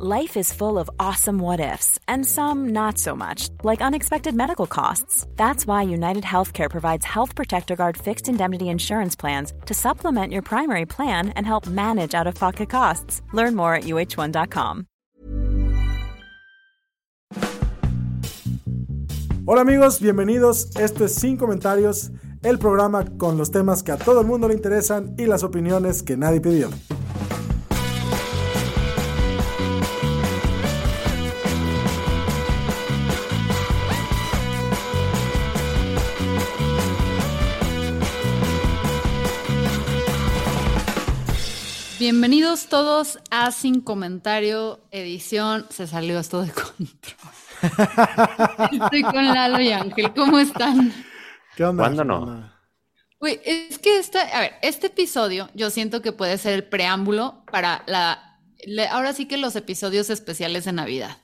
Life is full of awesome what ifs, and some not so much, like unexpected medical costs. That's why United Healthcare provides Health Protector Guard fixed indemnity insurance plans to supplement your primary plan and help manage out of pocket costs. Learn more at uh1.com. Hola amigos, bienvenidos. Esto es Sin Comentarios, el programa con los temas que a todo el mundo le interesan y las opiniones que nadie pidió. Bienvenidos todos a Sin Comentario, edición. Se salió esto de control. Estoy con Lalo y Ángel. ¿Cómo están? ¿Qué onda? ¿Cuándo no? Uy, es que esta, a ver, este episodio yo siento que puede ser el preámbulo para la, le- ahora sí que los episodios especiales de Navidad,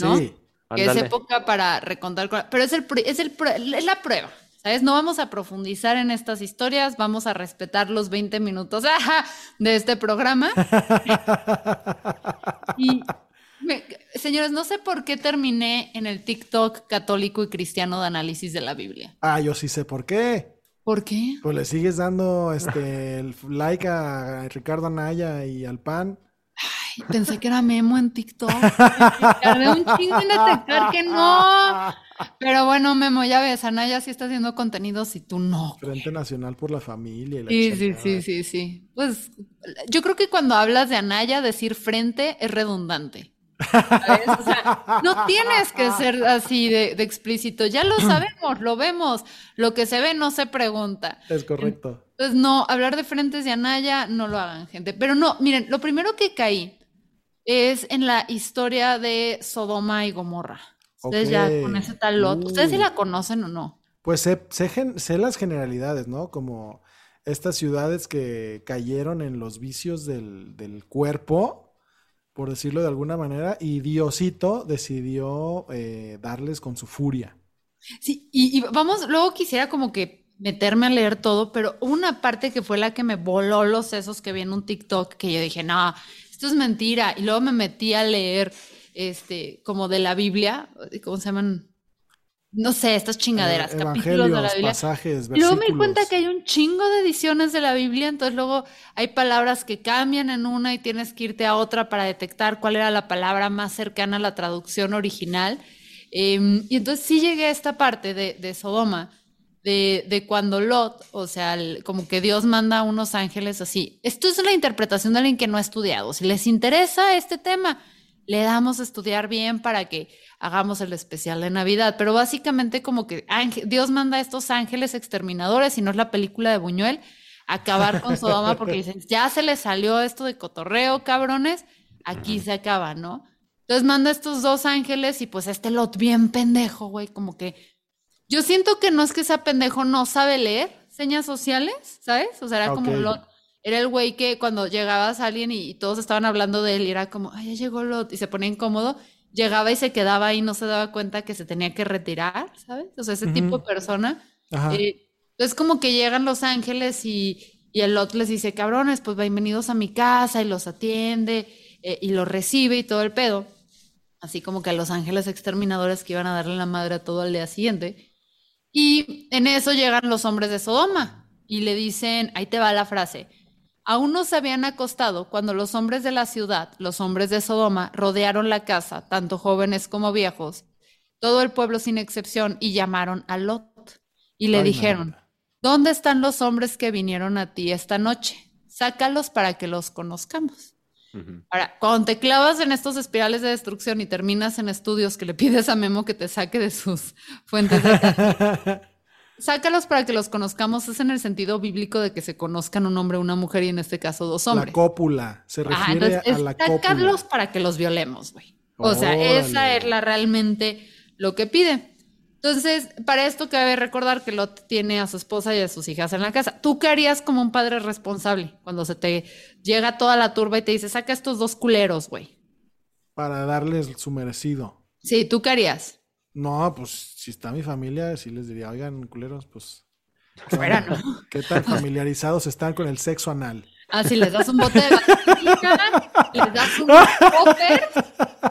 ¿no? Sí. que es época para recontar, pero es el, es el, es la prueba, ¿sabes? No vamos a profundizar en estas historias, vamos a respetar los 20 minutos de este programa. Y, me- señores, no sé por qué terminé en el TikTok católico y cristiano de análisis de la Biblia. Ah, yo sí sé por qué. ¿Por qué? Pues le sigues dando este el like a Ricardo Anaya y al PAN. Ay, pensé que era Memo en TikTok. Tardé un chingo en detectar que no. Pero bueno, Memo, ya ves, Anaya sí está haciendo contenidos y tú no. Frente Nacional por la Familia. y la Sí, sí, sí, sí, sí. Pues yo creo que cuando hablas de Anaya, decir frente es redundante. ¿sabes? O sea, no tienes que ser así de, de explícito. Ya lo sabemos, lo vemos. Lo que se ve no se pregunta. Es correcto. Entonces, no, hablar de frentes de Anaya, no lo hagan, gente. Pero no, miren, lo primero que caí es en la historia de Sodoma y Gomorra. Ustedes ya Ok. con ese tal lot. ¿Ustedes sí Uy. la conocen o no? Pues sé, sé gen- sé las generalidades, ¿no? Como estas ciudades que cayeron en los vicios del, del cuerpo, por decirlo de alguna manera, y Diosito decidió eh, darles con su furia. Sí, y, y vamos, luego quisiera como que meterme a leer todo, pero una parte que fue la que me voló los sesos que vi en un TikTok, que yo dije, no, esto es mentira. Y luego me metí a leer, este, como de la Biblia, ¿cómo se llaman? No sé, estas chingaderas, Eh, capítulos de la Biblia. pasajes, luego me di cuenta que hay un chingo de ediciones de la Biblia, entonces luego hay palabras que cambian en una y tienes que irte a otra para detectar cuál era la palabra más cercana a la traducción original. Eh, y entonces sí llegué a esta parte de, de Sodoma, de, de cuando Lot, o sea, el- como que Dios manda a unos ángeles así. Esto es la interpretación de alguien que no ha estudiado. Si les interesa este tema, le damos a estudiar bien para que hagamos el especial de Navidad. Pero básicamente como que ángel- Dios manda a estos ángeles exterminadores, y no es la película de Buñuel, a acabar con Sodoma porque dicen, ya se les salió esto de cotorreo, cabrones, aquí se acaba, ¿no? Entonces manda a estos dos ángeles y pues este Lot bien pendejo, güey, como que yo siento que no es que sea pendejo, no sabe leer señas sociales, ¿sabes? O sea, era como. Lot. Era el güey que cuando llegabas a alguien y, y todos estaban hablando de él y era como, ay, ya llegó Lot y se ponía incómodo, llegaba y se quedaba ahí, no se daba cuenta que se tenía que retirar, ¿sabes? O sea, ese tipo de persona. Eh, entonces como que llegan los ángeles y, y el Lot les dice, cabrones, pues bienvenidos a mi casa y los atiende eh, y los recibe y todo el pedo. Así como que a los ángeles exterminadores que iban a darle la madre a todo al día siguiente. Y en eso llegan los hombres de Sodoma y le dicen, ahí te va la frase, aún no se habían acostado cuando los hombres de la ciudad, los hombres de Sodoma, rodearon la casa, tanto jóvenes como viejos, todo el pueblo sin excepción, y llamaron a Lot. Y le Ay, dijeron. ¿dónde están los hombres que vinieron a ti esta noche? Sácalos para que los conozcamos. Ahora, cuando te clavas en estos espirales de destrucción y terminas en estudios que le pides a Memo que te saque de sus fuentes de sácalos para que los conozcamos, es en el sentido bíblico de que se conozcan un hombre, una mujer y en este caso dos La hombres. cópula. Se Ajá, refiere entonces, a la cópula. para que los violemos, güey. O sea, esa es la realmente lo que pide. Entonces, para esto cabe recordar que Lot tiene a su esposa y a sus hijas en la casa. ¿Tú qué harías como un padre responsable cuando se te llega toda la turba y te dice, saca estos dos culeros, güey? Para darles su merecido. Sí, ¿tú qué harías? No, pues si está mi familia, sí les diría, oigan, culeros, pues. ¿qué Fuera? ¿no? ¿Qué tan familiarizados están con el sexo anal? Así les das un bote de vaselina, les das un popper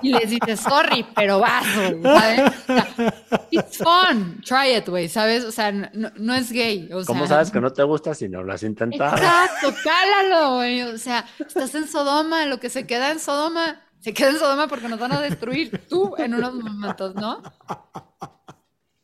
y les dices, sorry, pero vas, güey, ¿sabes? O sea, it's fun, try it, güey, ¿sabes? O sea, no, no es gay. O ¿Cómo sea, sabes que no te gusta si no lo has intentado? Exacto, cálalo, güey. O sea, estás en Sodoma, lo que se queda en Sodoma, se queda en Sodoma porque nos van a destruir tú en unos momentos, ¿no?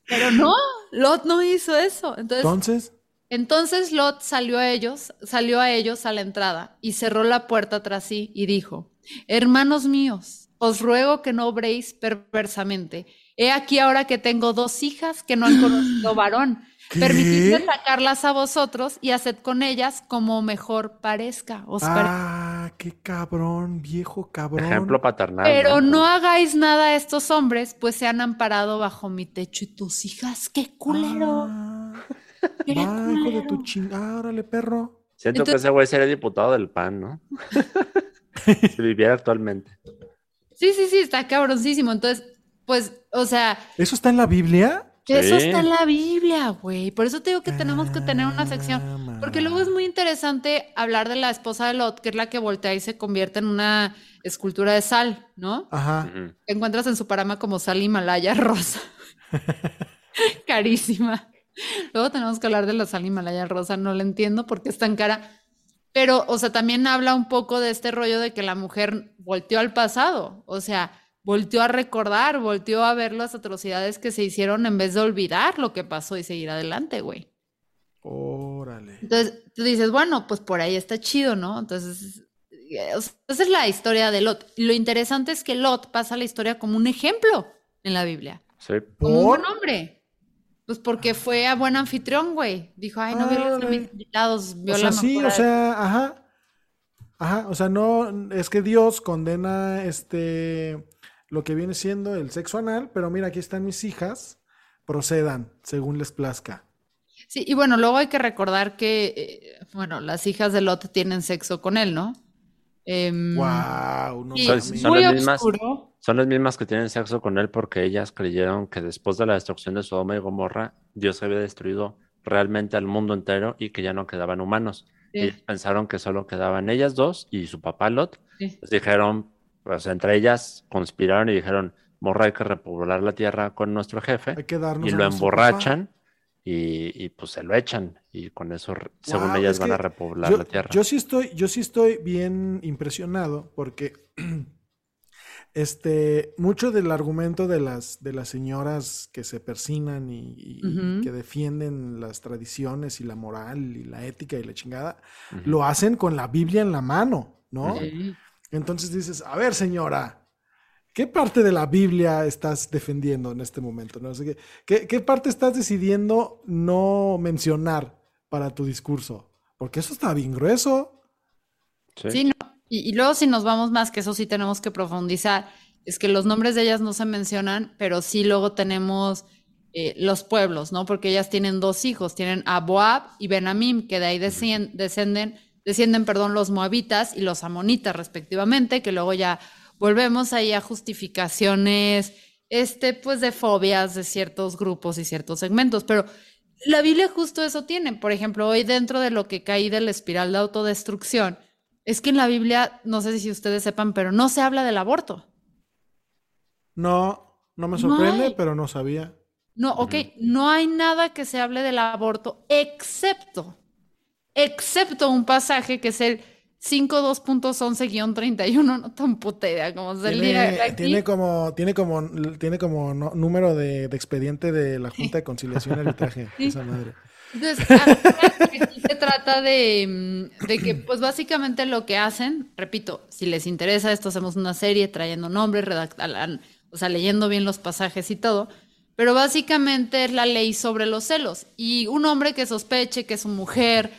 Pero no, Lot no hizo eso. Entonces, Entonces, entonces Lot salió a ellos, salió a ellos a la entrada y cerró la puerta tras sí y dijo: Hermanos míos, os ruego que no obréis perversamente. He aquí ahora que tengo dos hijas que no han conocido varón. ¿Qué? Permitidme sacarlas a vosotros y haced con ellas como mejor parezca. Os pare- ah, qué cabrón, viejo cabrón. Ejemplo paternal. Pero no hagáis nada a estos hombres, pues se han amparado bajo mi techo. Y tus hijas, qué culero. Ah, qué va, hijo de tu chingada, órale, perro. Siento que ese güey sería diputado del PAN, ¿no? si viviera actualmente. Sí, sí, sí, está cabroncísimo. Entonces, pues, o sea, ¿Eso está en la Biblia? Eso Sí. está en la Biblia, güey. Por eso te digo que tenemos que tener una sección. Porque luego es muy interesante hablar de la esposa de Lot, que es la que voltea y se convierte en una escultura de sal, ¿no? Ajá. Encuentras en su parama como sal Himalaya rosa. Carísima. Luego tenemos que hablar de la sal Himalaya rosa. No la entiendo porque es tan cara. Pero, o sea, también habla un poco de este rollo de que la mujer volteó al pasado. O sea, volteó a recordar, volteó a ver las atrocidades que se hicieron en vez de olvidar lo que pasó y seguir adelante, güey. Órale. Entonces tú dices, bueno, pues por ahí está chido, ¿no? Entonces, eh, o sea, esa es la historia de Lot. Y lo interesante es que Lot pasa la historia como un ejemplo en la Biblia, Sí. como un ¿Por? buen hombre. Pues porque fue a buen anfitrión, güey. Dijo, ay, no violes a Órale. mis invitados, O sea, sí, o sea, ajá. Ajá, o sea, no, es que Dios condena este, lo que viene siendo el sexo anal, pero mira, aquí están mis hijas, procedan según les plazca. Sí, y bueno, luego hay que recordar que, eh, bueno, las hijas de Lot tienen sexo con él, ¿no? Em, Wow, no Son- son muy las mismas-. Son las mismas que tienen sexo con él porque ellas creyeron que después de la destrucción de Sodoma y Gomorra, Dios había destruido realmente al mundo entero y que ya no quedaban humanos. Sí, Ellas pensaron que solo quedaban ellas dos y su papá Lot. sí. Les dijeron, pues entre ellas conspiraron y dijeron, morra, hay que repoblar la tierra con nuestro jefe. Hay que darnos Y lo emborrachan y, y, pues se lo echan. Y con eso, según ellas, es van a repoblar yo, la tierra. yo sí estoy, yo sí estoy bien impresionado porque este, mucho del argumento de las, de las señoras que se persinan y, que defienden las tradiciones y la moral y la ética y la chingada, lo hacen con la Biblia en la mano, ¿no? Entonces dices, a ver, señora, ¿qué parte de la Biblia estás defendiendo en este momento? No sé qué, ¿qué, qué parte estás decidiendo no mencionar para tu discurso? Porque eso está bien grueso. Sí. Sí, no. Y, y luego si nos vamos más, que eso sí tenemos que profundizar, es que los nombres de ellas no se mencionan, pero sí luego tenemos eh, los pueblos, ¿no? Porque ellas tienen dos hijos, tienen a Boab y Benamim, que de ahí decien- descienden, perdón, los moabitas y los amonitas respectivamente, que luego ya volvemos ahí a justificaciones, este, pues de fobias de ciertos grupos y ciertos segmentos, pero la Biblia justo eso tiene. Por ejemplo, hoy dentro de lo que caí de la espiral de autodestrucción, es que en la Biblia, no sé si ustedes sepan, pero no se habla del aborto. No, no me sorprende, pero no sabía. No, ok, no hay nada que se hable del aborto excepto, excepto un pasaje que es el 52.11-31, no tan puta idea como se Tiene, tiene como, tiene como, tiene como no- número de, de expediente de la Junta de Conciliación y Arbitraje, Sí. esa madre. Entonces, se trata de, mm, de que, pues básicamente lo que hacen, repito, si les interesa esto, hacemos una serie trayendo nombres, redacta- o sea, leyendo bien los pasajes y todo, pero básicamente es la ley sobre los celos. Y un hombre que sospeche que su mujer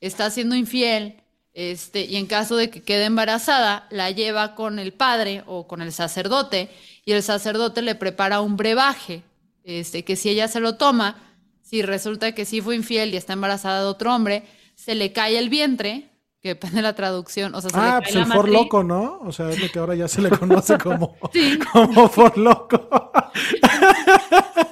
está siendo infiel, este, y en caso de que quede embarazada, la lleva con el padre o con el sacerdote, y el sacerdote le prepara un brebaje, este, que si ella se lo toma, si resulta que sí fue infiel y está embarazada de otro hombre, se le cae el vientre, que depende de la traducción, o sea, se le Ah, cae pues la el for loco, ¿no? O sea, es lo que ahora ya se le conoce como, Sí. como for loco.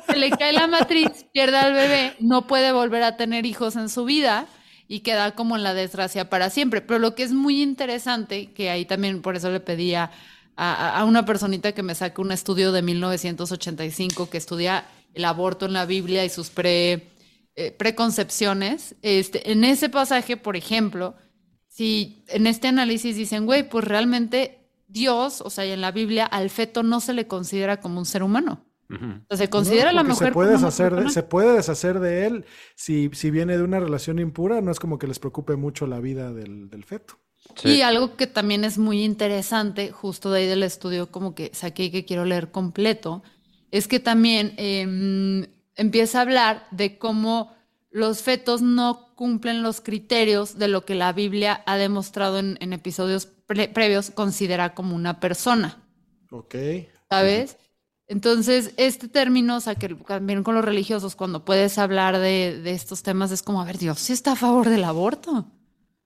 se le cae la matriz, pierde al bebé, no puede volver a tener hijos en su vida y queda como en la desgracia para siempre. Pero lo que es muy interesante, que ahí también por eso le pedía a, a una personita que me saque un estudio de 1985 que estudia el aborto en la Biblia y sus pre, eh, preconcepciones. Este, en ese pasaje, por ejemplo, si en este análisis dicen, güey, pues realmente Dios, o sea, en la Biblia, al feto no se le considera como un ser humano. O sea, se considera No, la mujer se puede, como deshacer de, persona. se puede deshacer de él si, si viene de una relación impura, no es como que les preocupe mucho la vida del, del feto. Sí. Y algo que también es muy interesante, justo de ahí del estudio, como que saqué y que quiero leer completo, es que también eh, empieza a hablar de cómo los fetos no cumplen los criterios de lo que la Biblia ha demostrado en, en episodios pre- previos considera como una persona. Ok. ¿sabes? Entonces, este término, o sea, que también con los religiosos, cuando puedes hablar de, de estos temas, es como, a ver, Dios sí está a favor del aborto.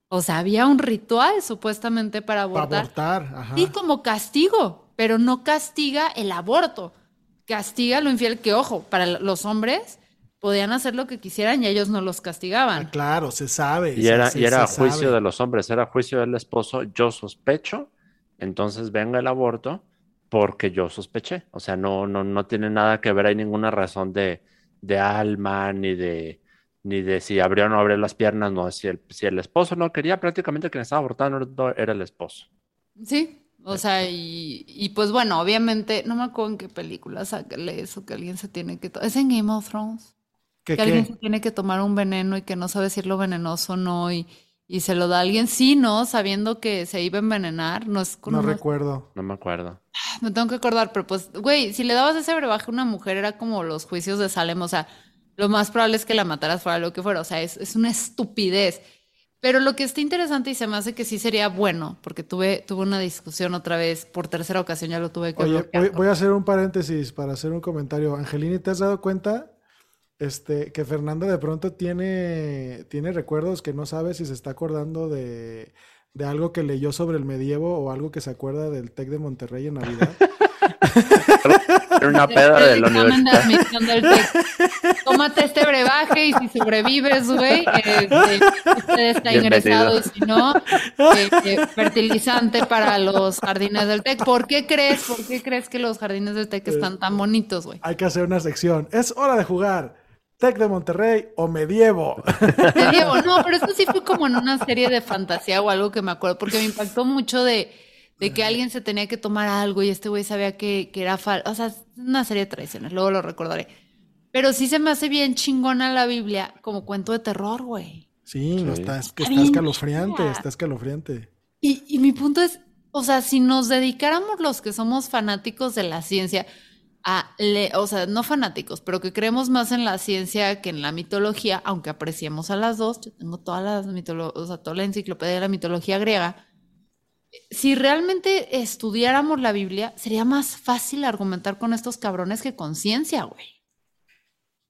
O sea, había un ritual supuestamente para Para abortar. abortar, ajá. Sí, como castigo, pero no castiga el aborto. Castiga lo infiel, que ojo, para los hombres podían hacer lo que quisieran y ellos no los castigaban. Ah, claro, se sabe. Y era, se- y era juicio sabe. de los hombres, era juicio del esposo, yo sospecho, entonces venga el aborto porque yo sospeché. O sea, no, no, no tiene nada que ver, hay ninguna razón de, de alma, ni de, ni de si abrió o no abrió las piernas, no, si el, si el esposo no quería, prácticamente quien estaba abortando era el esposo. Sí, o sea, y, y pues bueno, obviamente, no me acuerdo en qué película sale eso, que alguien se tiene que... ¿Es en Game of Thrones? ¿Qué, que alguien qué? se tiene que tomar un veneno y que no sabe si es lo venenoso o no y, y se lo da a alguien, sí, ¿no? Sabiendo que se iba a envenenar, no es No recuerdo. No me acuerdo. Me tengo que acordar, pero pues, güey, si le dabas ese brebaje a una mujer era como los juicios de Salem, o sea, lo más probable es que la mataras fuera lo que fuera, o sea, es, es una estupidez. Pero lo que está interesante y se me hace que sí sería bueno, porque tuve, tuve una discusión otra vez, por tercera ocasión ya lo tuve que Oye, voy, voy a hacer un paréntesis para hacer un comentario. Angelini, ¿te has dado cuenta este, que Fernanda de pronto tiene, tiene recuerdos que no sabe si se está acordando de, de algo que leyó sobre el medievo o algo que se acuerda del TEC de Monterrey en Navidad? Era una peda de la universidad. admisión del TEC. Tómate este brebaje y si sobrevives, güey, eh, eh, usted está Bienvenido. ingresado y si no, eh, eh, fertilizante para los jardines del TEC. ¿Por qué crees, por qué crees que los jardines del TEC están tan bonitos, güey? Hay que hacer una sección. Es hora de jugar. TEC de Monterrey o medievo. Te digo, no, pero esto sí fue como en una serie de fantasía o algo que me acuerdo, porque me impactó mucho de, de que alguien se tenía que tomar algo y este güey sabía que, que era falso. O sea, una serie de traiciones, luego lo recordaré. Pero sí se me hace bien chingona la Biblia como cuento de terror, güey. Sí, no, Sí. está, es que Está escalofriante, está escalofriante. Y, y mi punto es, o sea, si nos dedicáramos los que somos fanáticos de la ciencia a, le- o sea, no fanáticos, pero que creemos más en la ciencia que en la mitología, aunque apreciemos a las dos, yo tengo toda la, mitolo- o sea, toda la enciclopedia de la mitología griega. Si realmente estudiáramos la Biblia, sería más fácil argumentar con estos cabrones que con ciencia, güey.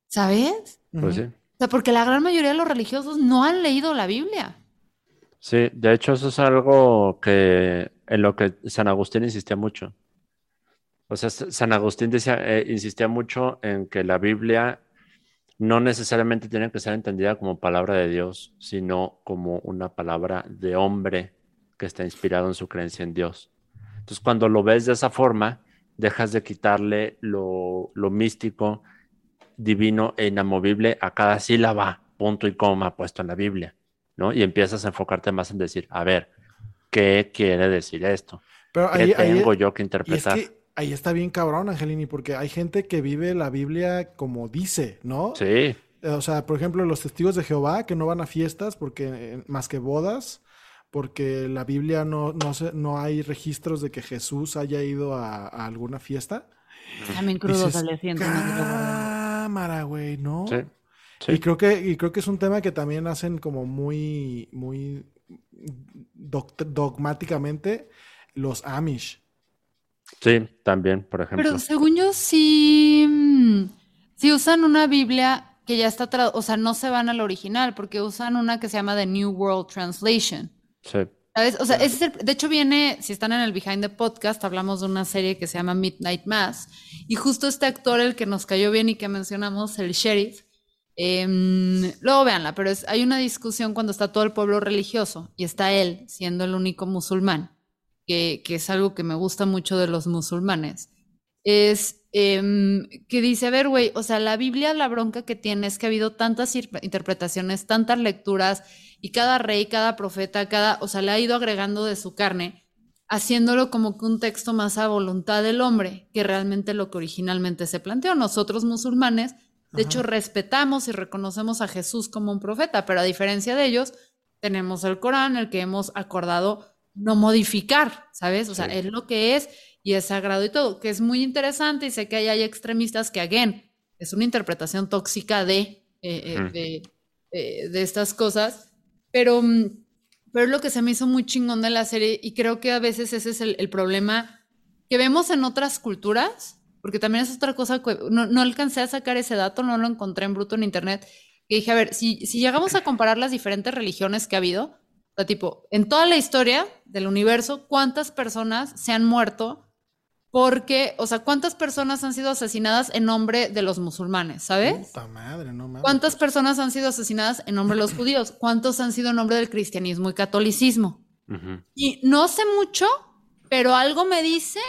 ¿Sabes? Pues sí. O sea, porque la gran mayoría de los religiosos no han leído la Biblia. Sí, de hecho eso es algo que en lo que San Agustín insistía mucho. O sea, San Agustín decía, eh, insistía mucho en que la Biblia no necesariamente tiene que ser entendida como palabra de Dios, sino como una palabra de hombre que está inspirado en su creencia en Dios. Entonces, cuando lo ves de esa forma, dejas de quitarle lo, lo místico, divino e inamovible a cada sílaba, punto y coma puesto en la Biblia. ¿no? Y empiezas a enfocarte más en decir, a ver, ¿qué quiere decir esto? Pero ¿Qué ahí, ahí- tengo yo que y es interpretar? que ahí está bien cabrón, Angelini, porque hay gente que vive la Biblia como dice, ¿no? Sí, Eh, O sea, por ejemplo, los testigos de Jehová que no van a fiestas porque eh, más que bodas, porque la Biblia no, no, se- no hay registros de que Jesús haya ido a, a alguna fiesta. También asiento. no sé qué. cámara, güey, ¿no? sí, sí. Y creo que, y creo que es un tema que también hacen como muy, muy doct- dogmáticamente los Amish. Sí, también, por ejemplo. Pero según yo, sí, mm, sí usan una Biblia que ya está, o sea, no se van al original, porque usan una que se llama The New World Translation. Sí, ¿Sabes? O sea, ese es el- de hecho viene, si están en el Behind the Podcast, hablamos de una serie que se llama Midnight Mass, y justo este actor, el que nos cayó bien y que mencionamos, el sheriff, Em, luego véanla, pero es, hay una discusión cuando está todo el pueblo religioso y está él siendo el único musulmán, que, que es algo que me gusta mucho de los musulmanes. Es em, que dice, a ver, güey, o sea, la Biblia, la bronca que tiene es que ha habido tantas interpretaciones, tantas lecturas, y cada rey, cada profeta, cada, o sea, le ha ido agregando de su carne, haciéndolo como que un texto más a voluntad del hombre, que realmente lo que originalmente se planteó. Nosotros musulmanes de hecho, respetamos y reconocemos a Jesús como un profeta, pero a diferencia de ellos, tenemos el Corán, el que hemos acordado no modificar, ¿sabes? O sea, es lo que es y es sagrado y todo, que es muy interesante y sé que hay extremistas que, again, es una interpretación tóxica de, eh, eh, eh, de, estas cosas, pero, mm, pero es lo que se me hizo muy chingón de la serie y creo que a veces ese es el problema que vemos en otras culturas, porque también es otra cosa, no, no, alcancé a sacar ese dato, no lo encontré en bruto en internet, que dije, a ver, si, si llegamos a comparar las diferentes religiones que ha habido, sea, tipo, en toda la historia del universo, ¿cuántas personas se han muerto? Porque, o sea, ¿cuántas personas han sido asesinadas en nombre de los musulmanes, ¿sabes? Puta madre, no mames. ¿Cuántas personas han sido asesinadas en nombre de los judíos? ¿Cuántos han sido en nombre del cristianismo y catolicismo? Y no sé mucho, pero algo me dice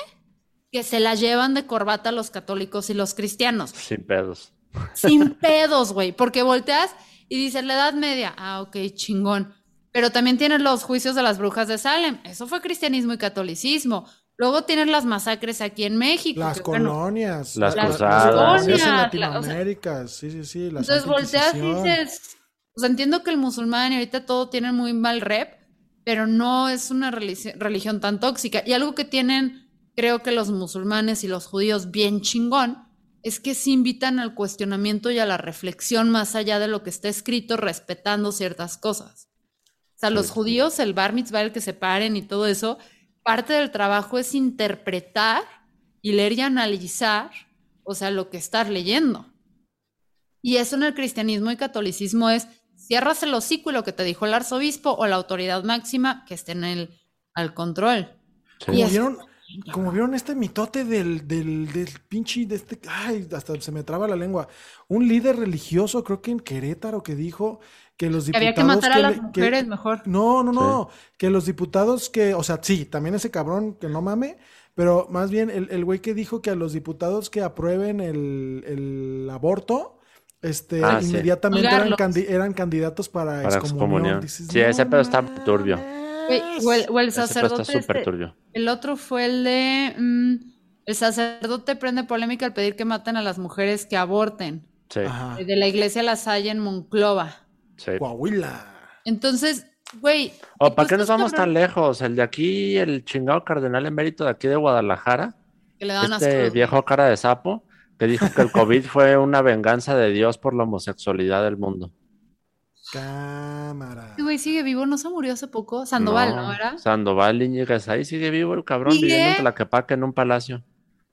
que se la llevan de corbata los católicos y los cristianos. Sin pedos. Sin pedos, güey, porque volteas y dices la Edad Media, ah, ok, chingón. Pero también tienes los juicios de las brujas de Salem, eso fue cristianismo y catolicismo. Luego tienes las masacres aquí en México. Las colonias. las, cruzadas. en Latinoamérica, sí, sí, sí. entonces volteas y dices, o sea, entiendo que el musulmán y ahorita todo tiene muy mal rep, pero no es una religión tan tóxica. Y algo que tienen creo que los musulmanes y los judíos bien chingón es que se invitan al cuestionamiento y a la reflexión más allá de lo que está escrito, respetando ciertas cosas. O sea, los judíos, el bar mitzvah, el que se paren y todo eso, parte del trabajo es interpretar y leer y analizar, o sea, lo que estás leyendo. Y eso en el cristianismo y catolicismo es cierras el hocico y lo que te dijo el arzobispo o la autoridad máxima que esté en el al control. Y como vieron este mitote del, del, del pinche, de este, ay, hasta se me traba la lengua. Un líder religioso, creo que en Querétaro, que dijo que los diputados. había que matar a las mujeres mejor. No, no, no. Que los diputados que, o sea, sí, también ese cabrón que no mame, pero más bien el, el güey que dijo que a los diputados que aprueben el, el aborto, este, ah, inmediatamente eran, eran, candidatos para, para excomunión. sí, ese pedo está turbio. O el, sacerdote. Este, el otro fue el de. Mm, el sacerdote prende polémica al pedir que maten a las mujeres que aborten. Sí. De la iglesia La Salle en Monclova. Sí. Coahuila. Entonces, güey. ¿O para qué nos vamos tan lejos? El de aquí, el chingado cardenal emérito de aquí de Guadalajara. Que le dan este viejo cara de sapo que dijo que el COVID fue una venganza de Dios por la homosexualidad del mundo. Cámara. güey sigue vivo, ¿no se murió hace poco? Sandoval, ¿no, era? Sandoval Iñiguez, ahí sigue vivo el cabrón viviendo en Tlaquepaque en un palacio.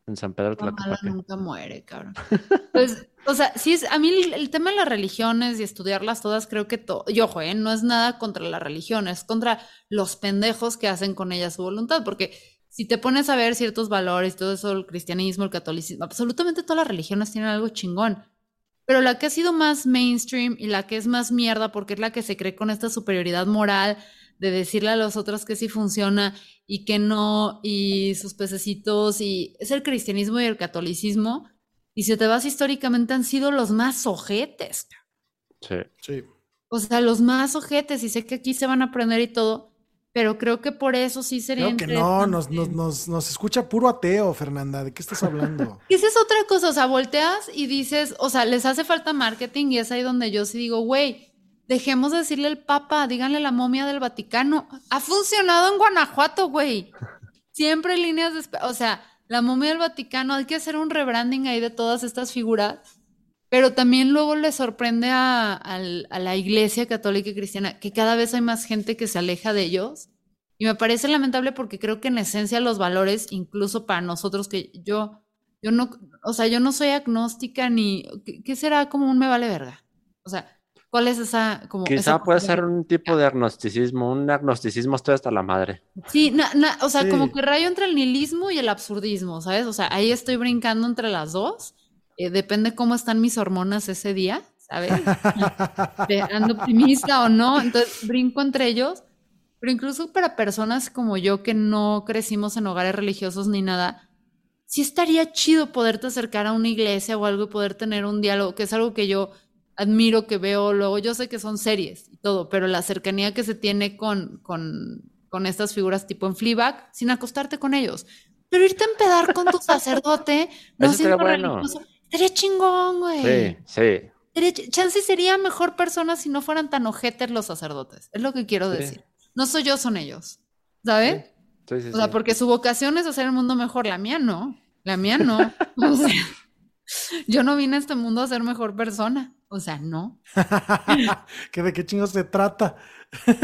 En San Pedro Tlaquepaque. nunca muere, cabrón. Pues, o sea, sí es, a mí el, tema de las religiones y estudiarlas todas, creo que todo, y ojo, ¿eh? no es nada contra las religiones, es contra los pendejos que hacen con ellas su voluntad, porque si te pones a ver ciertos valores, todo eso, el cristianismo, el catolicismo, absolutamente todas las religiones tienen algo chingón. Pero la que ha sido más mainstream y la que es más mierda porque es la que se cree con esta superioridad moral de decirle a los otros que sí funciona y que no, y sus pececitos, y es el cristianismo y el catolicismo. Y si te vas históricamente han sido los más ojetes. Sí. Sí. O sea, los más ojetes, y sé que aquí se van a aprender y todo, pero creo que por eso sí sería. Creo que no, nos, nos, nos, escucha puro ateo, Fernanda. ¿De qué estás hablando? esa es otra cosa. O sea, volteas y dices, o sea, les hace falta marketing y es ahí donde yo sí digo, güey, dejemos de decirle al Papa, díganle la momia del Vaticano. Ha funcionado en Guanajuato, güey. Siempre líneas de. O sea, la momia del Vaticano, hay que hacer un rebranding ahí de todas estas figuras. Pero también luego le sorprende a, la iglesia católica y cristiana que cada vez hay más gente que se aleja de ellos. Y me parece lamentable porque creo que en esencia los valores, incluso para nosotros que yo, yo no, o sea, yo no soy agnóstica ni, ¿qué, será como un me vale verga? O sea, ¿cuál es esa como... Quizá puede ser un tipo de agnosticismo, un agnosticismo estoy hasta la madre. Sí, o sea, como que rayo entre el nihilismo y el absurdismo, ¿sabes? O sea, ahí estoy brincando entre las dos. Eh, depende cómo están mis hormonas ese día, ¿sabes? De ando optimista o no, entonces brinco entre ellos, pero incluso para personas como yo que no crecimos en hogares religiosos ni nada, sí estaría chido poderte acercar a una iglesia o algo y poder tener un diálogo, que es algo que yo admiro, que veo luego, yo sé que son series y todo, pero la cercanía que se tiene con, con, con estas figuras tipo en Fleabag, sin acostarte con ellos. Pero irte a empedar con tu sacerdote, no siendo bueno. estaría chingón, güey. Sí, sí. Sería ch- Chance sería mejor persona si no fueran tan ojetes los sacerdotes. Es lo que quiero Sí. decir. No soy yo, son ellos. ¿Sabes? Sí, sí, O sea, porque su vocación es hacer el mundo mejor. La mía no. La mía no. O sea, yo no vine a este mundo a ser mejor persona. O sea, no. ¿Que ¿De qué chingos se trata?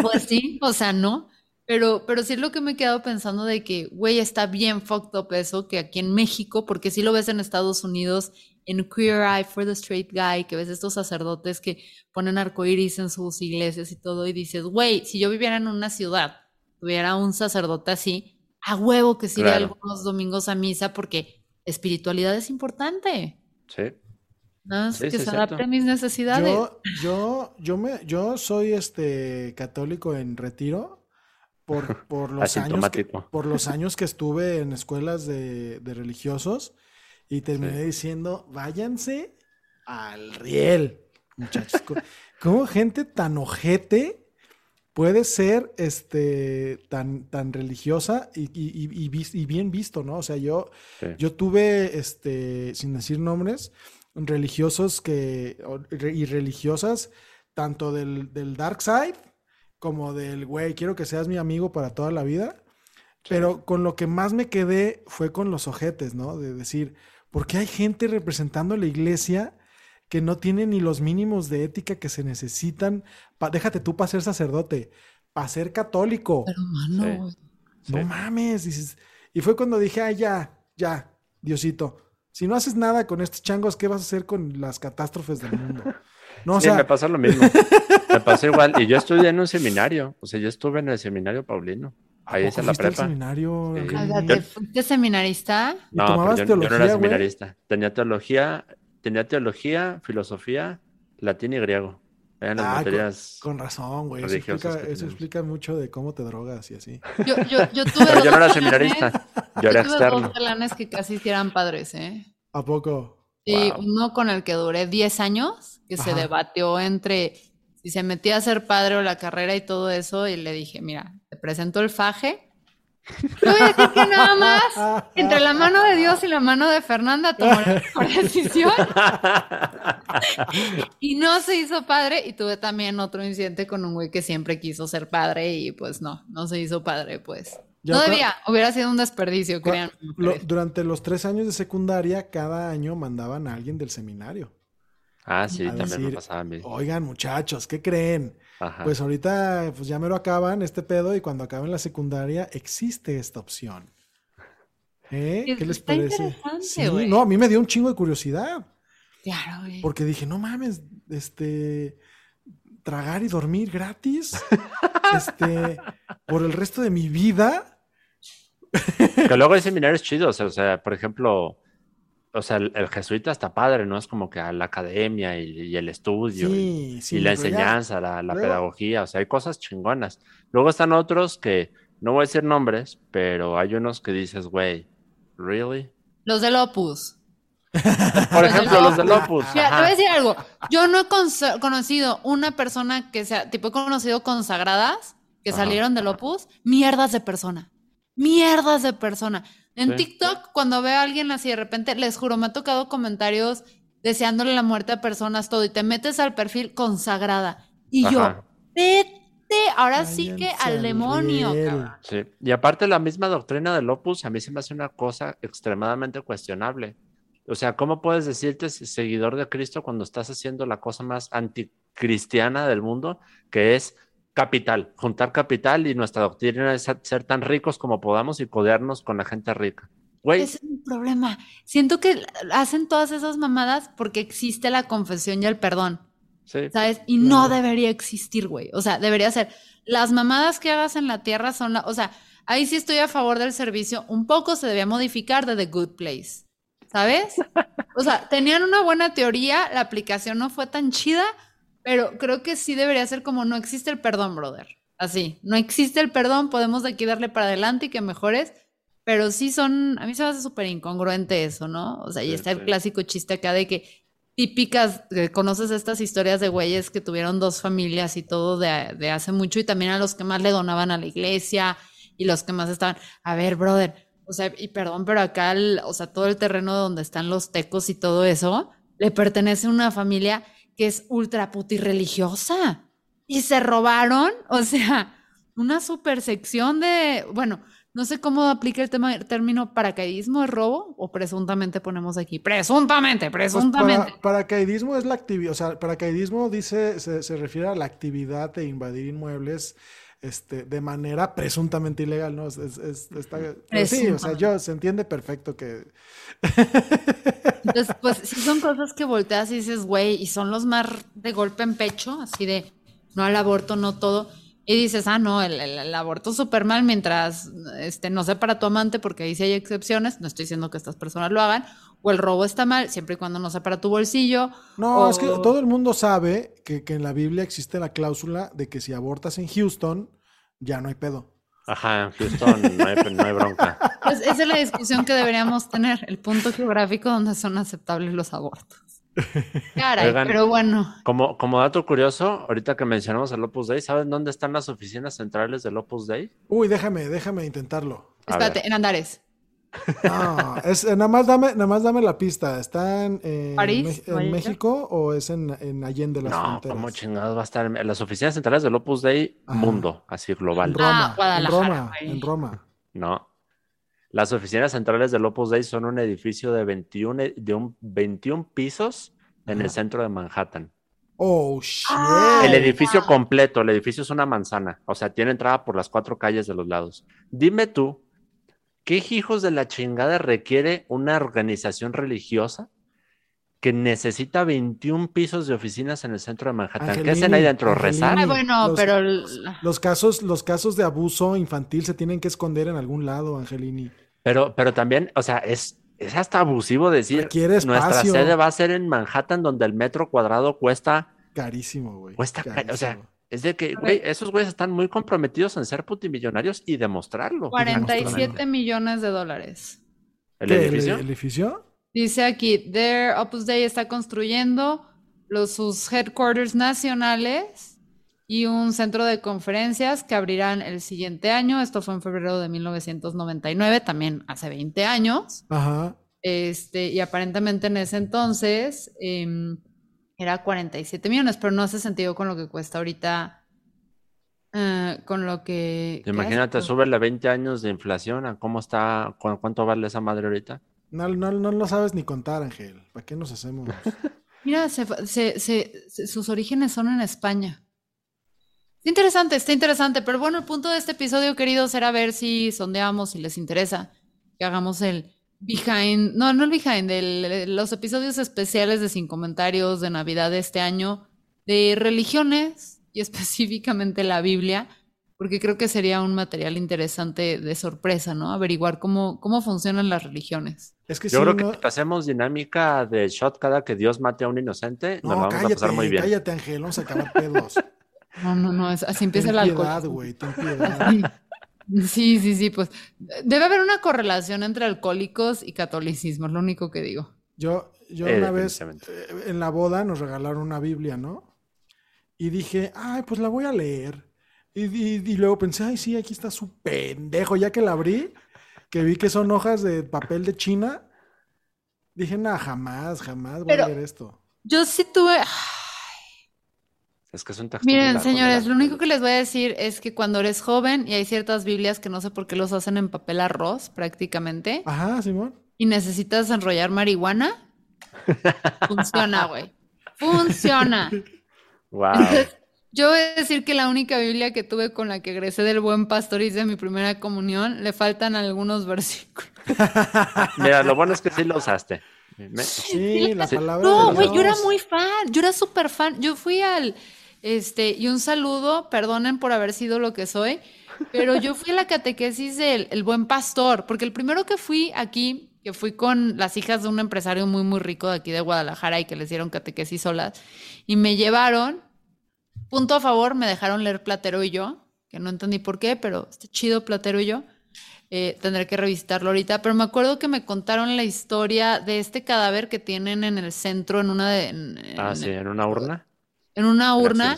Pues sí, o sea, no. Pero, pero sí es lo que me he quedado pensando de que, güey, está bien fucked up eso, que aquí en México, porque sí lo ves en Estados Unidos, en Queer Eye for the Straight Guy, que ves estos sacerdotes que ponen arcoíris en sus iglesias y todo, y dices, güey, si yo viviera en una ciudad, tuviera un sacerdote así, a huevo que sí iría Claro. algunos domingos a misa, porque espiritualidad es importante. Sí. ¿No? Sí, que sí, se es adapte a mis necesidades. Yo, yo, yo me, yo soy este católico en retiro por, por los años que, por los años que estuve en escuelas de, de religiosos y terminé Sí. diciendo, váyanse al riel, muchachos. ¿Cómo gente tan ojete puede ser este tan, tan religiosa y, y- y- y vis- y bien visto, ¿no? O sea, yo, Sí. yo tuve, este, sin decir nombres, religiosos que, y religiosas, tanto del, del dark side como del, güey, quiero que seas mi amigo para toda la vida. Pero con lo que más me quedé fue con los ojetes, ¿no? De decir, ¿por qué hay gente representando la iglesia que no tiene ni los mínimos de ética que se necesitan? pa- déjate tú para ser sacerdote, para ser católico. Pero, mano, Sí. güey. Sí. No mames. Y fue cuando dije, ay, ya, ya, Diosito. Si no haces nada con estos changos, ¿qué vas a hacer con las catástrofes del mundo? No, o Sí, sea, me pasó lo mismo. Me pasó igual. Y yo estudié en un seminario. O sea, yo estuve en el seminario Paulino. ¿a Ahí hice la prepa. seminario? Fuiste seminarista? ¿Y No, tomabas yo, yo no teología, era seminarista. Tenía teología, tenía teología, filosofía, latín y griego. Eran las Ah, con- materias. Con razón, güey. Eso, explica, eso mucho de cómo te drogas y así. Yo, yo, yo tuve Pero yo no era dos seminarista. Yo era tuve externo. dos galanes que casi eran padres, ¿eh? ¿A poco? Sí, Wow. uno con el que duré 10 años, que se debatió entre si se metía a ser padre o la carrera y todo eso, y le dije, mira, te presento el faje. Yo voy a decir que nada más, entre la mano de Dios y la mano de Fernanda tomó la mejor decisión. Y no se hizo padre, y tuve también otro incidente con un güey que siempre quiso ser padre, y pues no, no se hizo padre, pues. Ya debía, hubiera sido un desperdicio, crean. lo- durante los tres años de secundaria, cada año mandaban a alguien del seminario. Ah, sí, A también me decir, pasaba a mí. Oigan, muchachos, ¿qué creen? Ajá. Pues ahorita, pues ya me lo acaban este pedo y cuando acaben la secundaria existe esta opción. ¿Eh? ¿Qué les parece? Sí, no, a mí me dio un chingo de curiosidad Claro, güey. porque dije, no mames, este, tragar y dormir gratis, este, por el resto de mi vida. Que luego hay seminarios chidos, o sea, por ejemplo, o sea, el, el jesuita está padre, ¿no? Es como que a la academia y, y el estudio y, Sí, sí, y la ya- enseñanza, la, la luego- pedagogía, o sea, hay cosas chingonas. Luego están otros que, no voy a decir nombres, pero hay unos que dices, güey, ¿really? Los del Opus. Por ejemplo, los del Opus. Mira, te voy a decir algo. Yo no he conocido una persona que sea, tipo, he conocido consagradas que Ajá. salieron del Opus, mierdas de persona. Mierdas de persona. En Sí. TikTok, cuando veo a alguien así de repente, les juro, me ha tocado comentarios deseándole la muerte a personas, todo, y te metes al perfil consagrada. Y yo, vete, ahora sí que al demonio. riel. cabrón. Sí, y aparte la misma doctrina del Opus a mí se me hace una cosa extremadamente cuestionable. O sea, ¿cómo puedes decirte se- seguidor de Cristo cuando estás haciendo la cosa más anticristiana del mundo, que es capital, juntar capital y nuestra doctrina es ser tan ricos como podamos y codearnos con la gente rica? Güey, Ese es mi problema. Siento que hacen todas esas mamadas porque existe la confesión y el perdón. sí, ¿Sabes? Y no Claro. debería existir, güey. O sea, debería ser. Las mamadas que hagas en la tierra son la. O sea, ahí sí estoy a favor del servicio. Un poco se debía modificar de The Good Place. ¿sabes? O sea, tenían una buena teoría, la aplicación no fue tan chida, pero creo que sí debería ser como no existe el perdón, brother. Así, no existe el perdón, podemos de aquí darle para adelante y que mejores, pero sí son, a mí se me hace súper incongruente eso, ¿no? O sea, y Sí, está el clásico chiste acá de que típicas, que conoces estas historias de güeyes que tuvieron dos familias y todo de, de hace mucho y también a los que más le donaban a la iglesia y los que más estaban, a ver, brother, o sea, y perdón, pero acá, el- o sea, todo el terreno donde están los tecos y todo eso, le pertenece a una familia que es ultra puti religiosa y se robaron, o sea, una super sección de, bueno, no sé cómo aplica el tema, el término paracaidismo, ¿es robo? O presuntamente ponemos aquí, presuntamente, Pues presuntamente. para- paracaidismo es la actividad, o sea, paracaidismo dice, se, se refiere a la actividad de invadir inmuebles este, de manera presuntamente ilegal, ¿no? Es, es- es- está- pero sí, o sea, yo se entiende perfecto que Entonces, pues sí son cosas que volteas y dices, güey, y son los más de golpe en pecho, así de no al aborto, no todo. Y dices, ah, no, el, el- el aborto súper mal mientras este, no sea para tu amante, porque ahí sí hay excepciones, no estoy diciendo que estas personas lo hagan, o el robo está mal, siempre y cuando no sea para tu bolsillo. No, o- es que todo el mundo sabe que, que en la Biblia existe la cláusula de que si abortas en Houston, ya no hay pedo. Ajá, en Houston no hay, no hay bronca. Pues esa es la discusión que deberíamos tener, el punto geográfico donde son aceptables los abortos. Caray, Oigan. pero bueno, Como, como dato curioso, ahorita que mencionamos el Opus Dei, ¿saben dónde están las oficinas centrales del Opus Dei? Uy, déjame, déjame intentarlo. Espérate, en Andares. No, es, eh, nada, más dame, nada más dame la pista. ¿Está en, en París, Me- en. México o es en, en Allende las No, fronteras? ¿cómo chingados va a estar? en las oficinas centrales del Opus Dei Ajá. mundo, así En global. Roma, en Roma, güey. en Roma. No. Las oficinas centrales del Opus Dei son un edificio de 21, e- de un 21 pisos en el centro de Manhattan. Oh, shit. Ah, El Ay, edificio completo, el edificio es una manzana, o sea, tiene entrada por las cuatro calles de los lados. Dime tú, ¿qué hijos de la chingada requiere una organización religiosa que necesita 21 pisos de oficinas en el centro de Manhattan? ¿Qué hacen ahí Angelini, dentro? ¿Rezar? Ay, Angelini. bueno, Los- pero el- Los casos, los casos de abuso infantil se tienen que esconder en algún lado, Angelini. Pero, pero también, o sea, es, es hasta abusivo decir, nuestra sede va a ser en Manhattan, donde el metro cuadrado cuesta, Carísimo, güey. cuesta, ca- o sea, carísimo. es de que, güey, esos güeyes están muy comprometidos en ser putimillonarios y demostrarlo. 47 millones de dólares. ¿El ¿Qué, edificio? ¿El edificio? Dice aquí, Their Opus Dei está construyendo los, sus headquarters nacionales y un centro de conferencias que abrirán el siguiente año. Esto fue en febrero de 1999, también hace 20 años. Ajá. Este, y aparentemente en ese entonces em, era 47 millones, pero no hace sentido con lo que cuesta ahorita. eh, con lo que. ¿qué Imagínate, es? súbele 20 años de inflación a cómo está, cu- cuánto vale esa madre ahorita. No, no, no lo sabes ni contar, Ángel. ¿Para qué nos hacemos? Mira, se fa- se- se- se- sus orígenes son en España. Está interesante, está interesante, pero bueno, el punto de este episodio, queridos, era ver si sondeamos, si les interesa, que hagamos el behind, no, no el behind, el- los episodios especiales de Sin Comentarios de Navidad de este año, de religiones y específicamente la Biblia, porque creo que sería un material interesante de sorpresa, ¿no? Averiguar cómo, cómo funcionan las religiones. Es que Yo creo que si hacemos dinámica de shot cada que Dios mate a un inocente, nos No, vamos cállate, a pasar muy bien. cállate, Ángel. Vamos a acabar pedos. No, no, no, es- así empieza ten el alcohol. piedad, güey. Ten piedad. Sí, sí, sí, pues debe haber una correlación entre alcohólicos y catolicismo, es lo único que digo. Yo, yo Eh, una vez eh, en la boda nos regalaron una Biblia, ¿no? Y dije, ay, pues la voy a leer. Y, y- y luego pensé, ay, sí, aquí está su pendejo. Ya que la abrí, que vi que son hojas de papel de China, dije, nada, jamás, jamás voy Pero- a leer esto. Yo sí tuve... Es que es un texto. Miren, muy largo, señores, muy lo único que les voy a decir es que cuando eres joven y hay ciertas Biblias que no sé por qué los hacen en papel arroz prácticamente Ajá, Simón. y necesitas enrollar marihuana, funciona, güey. Funciona. Wow. Entonces, yo voy a decir que la única Biblia que tuve con la que egresé del buen pastor y hice mi primera comunión, le faltan algunos versículos. Mira, lo bueno es que sí lo usaste. Me- Sí, la Sí. palabra No, de güey, yo era muy fan, yo era súper fan. Yo fui al, este, y un saludo, perdonen por haber sido lo que soy, pero yo fui a la catequesis del el buen pastor, porque el primero que fui aquí que fui con las hijas de un empresario muy, muy rico de aquí de Guadalajara y que les dieron catequesis solas. Y me llevaron, punto a favor, me dejaron leer Platero y yo, que no entendí por qué, pero está chido Platero y yo. Eh, tendré que revisitarlo ahorita, pero me acuerdo que me contaron la historia de este cadáver que tienen en el centro, en una de... Ah, sí, en una urna. En una urna.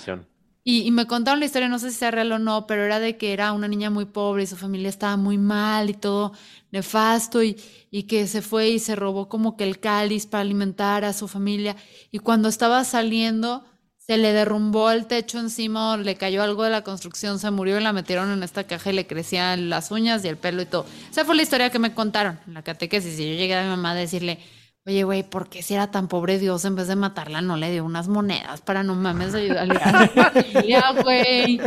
Y, y me contaron la historia, no sé si sea real o no, pero era de que era una niña muy pobre y su familia estaba muy mal y todo nefasto y, y que se fue y se robó como que el cáliz para alimentar a su familia. Y cuando estaba saliendo, se le derrumbó el techo encima, o le cayó algo de la construcción, se murió y la metieron en esta caja y le crecían las uñas y el pelo y todo. Esa fue la historia que me contaron en la catequesis. Y yo llegué a mi mamá a decirle, Oye, güey, ¿por qué si era tan pobre Dios en vez de matarla no le dio unas monedas para no mames ayudarle a güey?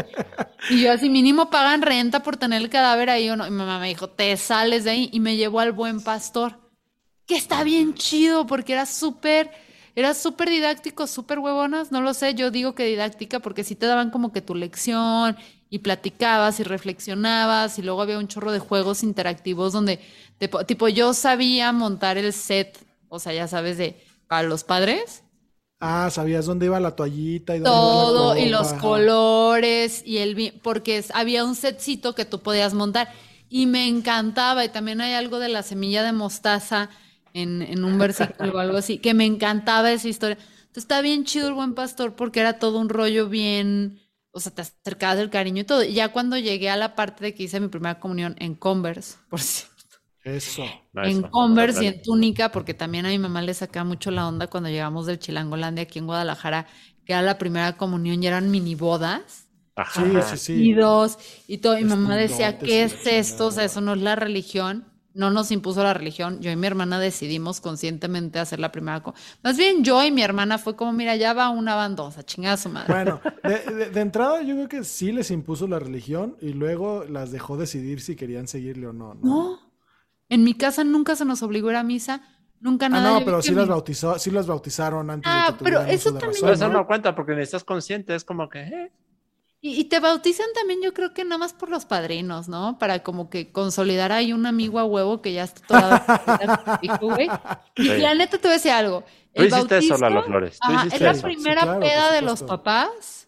Y yo así mínimo pagan renta por tener el cadáver ahí o no. Y mamá me dijo, te sales de ahí y me llevó al buen pastor, que está bien chido porque era súper, era súper didáctico, súper huevonas, no lo sé, yo digo que didáctica porque sí te daban como que tu lección y platicabas y reflexionabas y luego había un chorro de juegos interactivos donde, tipo, tipo yo sabía montar el set, o sea, ya sabes, de para los padres, Ah, sabías dónde iba la toallita y dónde iba la todo y los colores y el porque había un setcito que tú podías montar y me encantaba y también hay algo de la semilla de mostaza en, en un versículo o algo así que me encantaba esa historia. Entonces está bien chido el buen pastor porque era todo un rollo bien, o sea, te acercabas del cariño y todo. Y ya cuando llegué a la parte de que hice mi primera comunión en Converse, por si Eso. No, en eso, Converse y en túnica, porque también a mi mamá le sacaba mucho la onda cuando llegamos del Chilangolandia aquí en Guadalajara, que era la primera comunión y eran mini bodas. Ajá. sí, sí. Y dos, y todo. Y mi mamá decía, ¿qué es esto? O sea, chingada. eso no es la religión. No nos impuso la religión. Yo y mi hermana decidimos conscientemente hacer la primera. Más bien yo y mi hermana fue como, mira, ya va una, van dos, a chingar a su madre. Bueno, de, de- de entrada yo creo que sí les impuso la religión y luego las dejó decidir si querían seguirle o no. ¿no? No. En mi casa nunca se nos obligó a ir a misa. Nunca Ah, nada. no, Yo pero sí las bautizó, sí las bautizaron antes Ah, de que pero eso también- razón, Pero eso ¿no? no cuenta porque ni estás consciente, es como que, eh, Y, y te bautizan también, yo creo que nada más por los padrinos, ¿no? Para como que consolidar ahí un amigo a huevo que ya está toda güey. Y Sí. la neta te voy a decir algo. Tú hiciste eso, Lalo Flores, tú ajá, es la eso. primera Sí, claro, por peda de los papás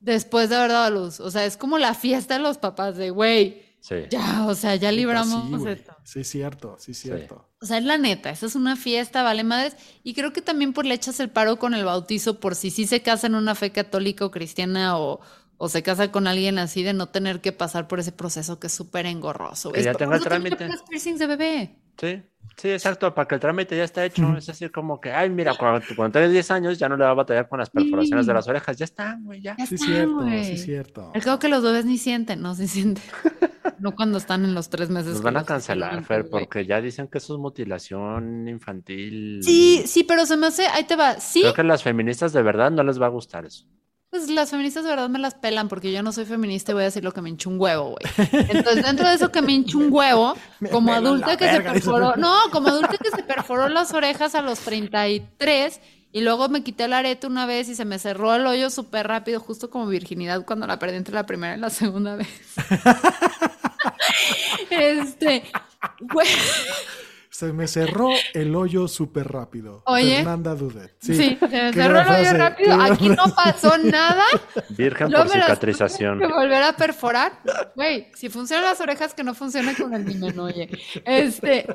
después de haber dado a luz. O sea, es como la fiesta de los papás de, güey, sí. ya, o sea, ya libramos sí, esto. Sí, cierto, sí, cierto. O sea, es la neta, esa es una fiesta, vale madres. Y creo que también por le echas el paro con el bautizo, por si sí se casa en una fe católica o cristiana o, o se casa con alguien así, de no tener que pasar por ese proceso que es súper engorroso. Que ya por el trámite. piercings de bebé. Sí, sí, exacto, para que el trámite ya está hecho. Es así como que, ay, mira, cuando, cuando tengas 10 años ya no le va a batallar con las perforaciones Sí. de las orejas. Ya está, güey, ya. Ya Sí, está, cierto, güey. sí, cierto. Al cabo que los bebés ni sienten, no, sí sienten. no cuando están en los tres meses. Nos van a cancelar, Fer, güey. porque ya dicen que eso es mutilación infantil. Sí, sí, pero se me hace, ahí te va. Sí, Creo que a las feministas de verdad no les va a gustar eso. Pues las feministas de verdad me las pelan porque yo no soy feminista y voy a decir lo que me hincha un huevo, güey. Entonces, dentro de eso que me hincha un huevo, como adulta que se perforó, no, como adulta que se perforó las orejas a los 33 y luego me quité el arete una vez y se me cerró el hoyo súper rápido, justo como virginidad cuando la perdí entre la primera y la segunda vez. este, güey. Se me cerró el hoyo súper rápido. Oye. Fernanda Dudet. Sí, se me cerró el hoyo rápido. Aquí no pasó nada. Virgen Luego por me las cicatrización. tuve que volver a perforar. Güey, si funcionan las orejas, que no funcione con el nimen, oye. Este,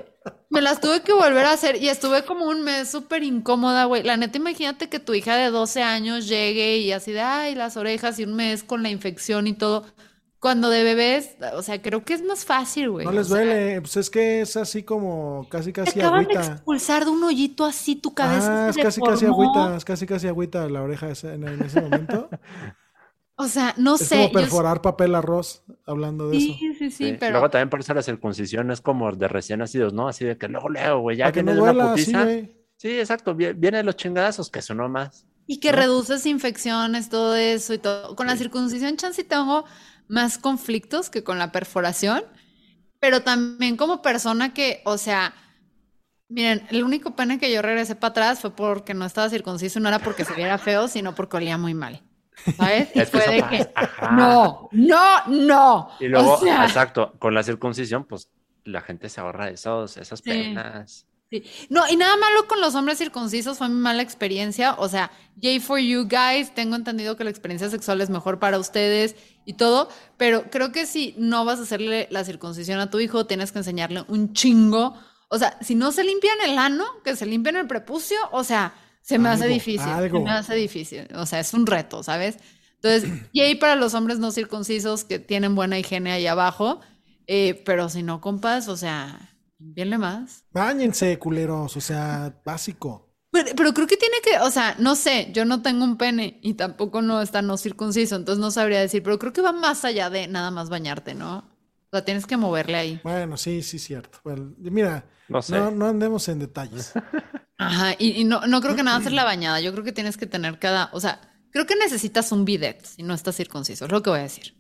me las tuve que volver a hacer y estuve como un mes súper incómoda, güey. La neta, imagínate que tu hija de 12 años llegue y así de, ay, las orejas y un mes con la infección y todo. Cuando de bebés, o sea, creo que es más fácil, güey. No les O sea, duele, pues es que es así como casi Te casi acaban de agüita. expulsar de un hoyito así tu cabeza. Ah, es casi casi agüita, es casi casi agüita la oreja ese- en, en ese momento. O sea, no es sé. como yo- perforar papel arroz, hablando de eso. Sí, sí, sí, pero. Luego también por eso la circuncisión es como de recién nacidos, ¿no? Así de que luego leo, güey, ya que no de una duela, sí, putiza. güey. Sí, exacto, vi- viene de los chingadazos, que sonó más. Y que ¿no? reduces infecciones, todo eso y todo. Con la circuncisión, chance tengo más conflictos que con la perforación, pero también como persona que, o sea, miren, el único pene que yo regresé para atrás fue porque no estaba circunciso, no era porque se viera feo, sino porque olía muy mal. ¿Sabes? Y Es que fue eso de que, ajá. no, no, no. Y luego, o sea, exacto, con la circuncisión, pues la gente se ahorra esos, esas Sí. penas. Sí. No, y nada malo con los hombres circuncisos, fue mi mala experiencia. O sea, yay for you guys, tengo entendido que la experiencia sexual es mejor para ustedes y todo, pero creo que si no vas a hacerle la circuncisión a tu hijo, tienes que enseñarle un chingo. O sea, si no se limpian el ano, que se limpien el prepucio, o sea, se me hace difícil. algo. Se me hace difícil. O sea, es un reto, ¿sabes? Entonces, yay para los hombres no circuncisos que tienen buena higiene ahí abajo, eh, pero si no, compas, o sea, limpienle más. Báñense, culeros, o sea, básico. Pero, pero creo que tiene que, o sea, no sé, yo no tengo un pene y tampoco no está no circunciso, entonces no sabría decir, pero creo que va más allá de nada más bañarte, ¿no? O sea, tienes que moverle ahí. Bueno, sí, sí, cierto. Bueno, mira, No sé. no, no andemos en detalles. Ajá, y, y no, no creo que nada hacer la bañada, yo creo que tienes que tener cada, o sea, creo que necesitas un bidet si no estás circunciso, es lo que voy a decir.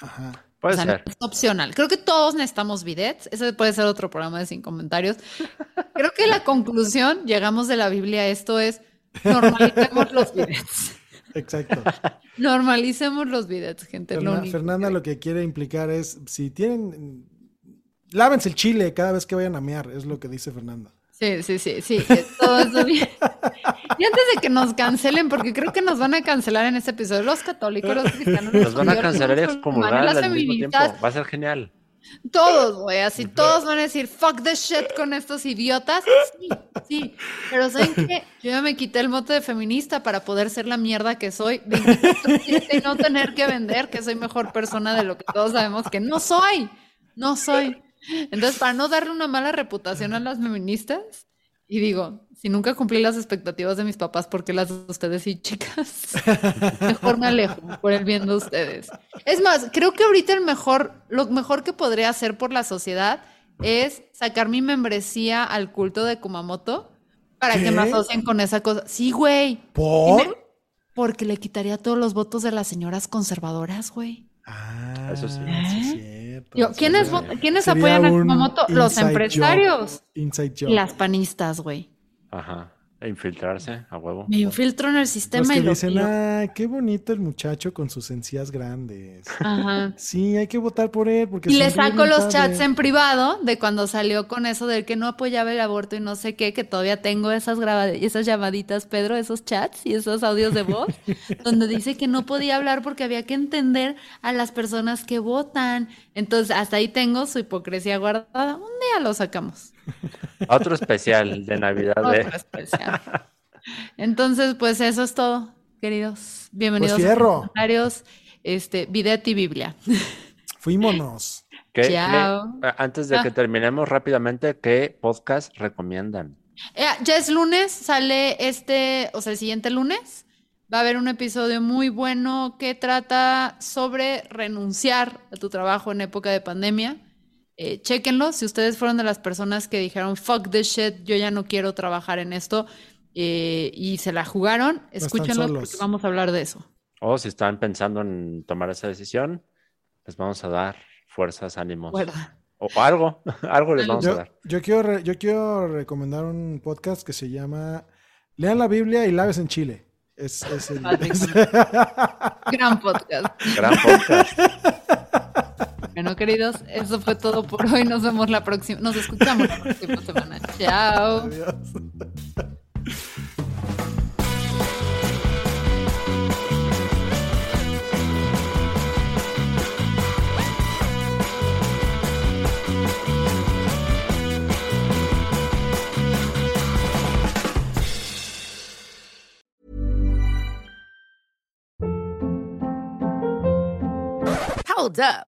Ajá. Puede o sea, ser. no es opcional. Creo que todos necesitamos bidets. Ese puede ser otro programa de sin comentarios. Creo que la conclusión, llegamos de la Biblia a esto es normalicemos los bidets. Exacto. Normalicemos los bidets, gente. Ferna- Fernanda que- lo que quiere implicar es, si tienen, lávense el chile cada vez que vayan a mear, es lo que dice Fernanda. Sí, sí, sí, sí. Todo eso bien. Y antes de que nos cancelen, porque creo que nos van a cancelar en este episodio, los católicos, los cristianos, los Nos van a cancelar y excomulgar al mismo tiempo. Va a ser genial. Todos, güey, así todos van a decir fuck the shit con estos idiotas. Sí, sí. Pero ¿saben qué? Yo ya me quité el mote de feminista para poder ser la mierda que soy 24/7 y no tener que vender que soy mejor persona de lo que todos sabemos que no soy. No soy. Entonces, para no darle una mala reputación a las feministas, y digo, si nunca cumplí las expectativas de mis papás, ¿por qué las de ustedes sí, chicas? Mejor me alejo por el bien de ustedes. Es más, creo que ahorita el mejor, lo mejor que podría hacer por la sociedad es sacar mi membresía al culto de Kumamoto para que me asocien con esa cosa. Sí, güey. Y ¿Por? me- Porque le quitaría todos los votos de las señoras conservadoras, güey. Ah, Eso sí. sí es cierto. Yo, ¿quiénes, Sería- vot- ¿quiénes sería apoyan a Kumamoto? Los empresarios job, Inside job. y las panistas, güey. Ajá. E infiltrarse a huevo. Me infiltro en el Los sistema que y lo dicen, ah, qué bonito el muchacho con sus encías grandes. Ajá. Sí, hay que votar por él porque Y le saco los padre. chats en privado de cuando salió con eso del que no apoyaba el aborto y no sé qué, que todavía tengo esas esas llamaditas, Pedro, esos chats y esos audios de voz, donde dice que no podía hablar porque había que entender a las personas que votan. Entonces, hasta ahí tengo su hipocresía guardada. Un día lo sacamos. Otro especial de Navidad. Otro especial. Entonces, pues eso es todo, queridos. Bienvenidos Pues a los comentarios. Este, Bidet y Biblia. Fuímonos. ¿Qué- Chao. qué- antes de que Ah. terminemos rápidamente, ¿qué podcast recomiendan? Eh, ya es lunes, sale este, o sea, el siguiente lunes. Va a haber un episodio muy bueno que trata sobre renunciar a tu trabajo en época de pandemia. Eh, chéquenlo, si ustedes fueron de las personas que dijeron, fuck this shit, yo ya no quiero trabajar en esto, eh, y se la jugaron, escúchenlo porque vamos a hablar de eso. O si están pensando en tomar esa decisión, les vamos a dar fuerzas, ánimos. O algo, algo les vamos a Yo, dar. yo quiero re- yo quiero recomendar un podcast que se llama Lean la Biblia y laves en Chile. Es, es el- es- Gran podcast. Gran podcast. Bueno, queridos, eso fue todo por hoy. Nos vemos la próxima, nos escuchamos la próxima semana. Chao. Adiós. Hold up.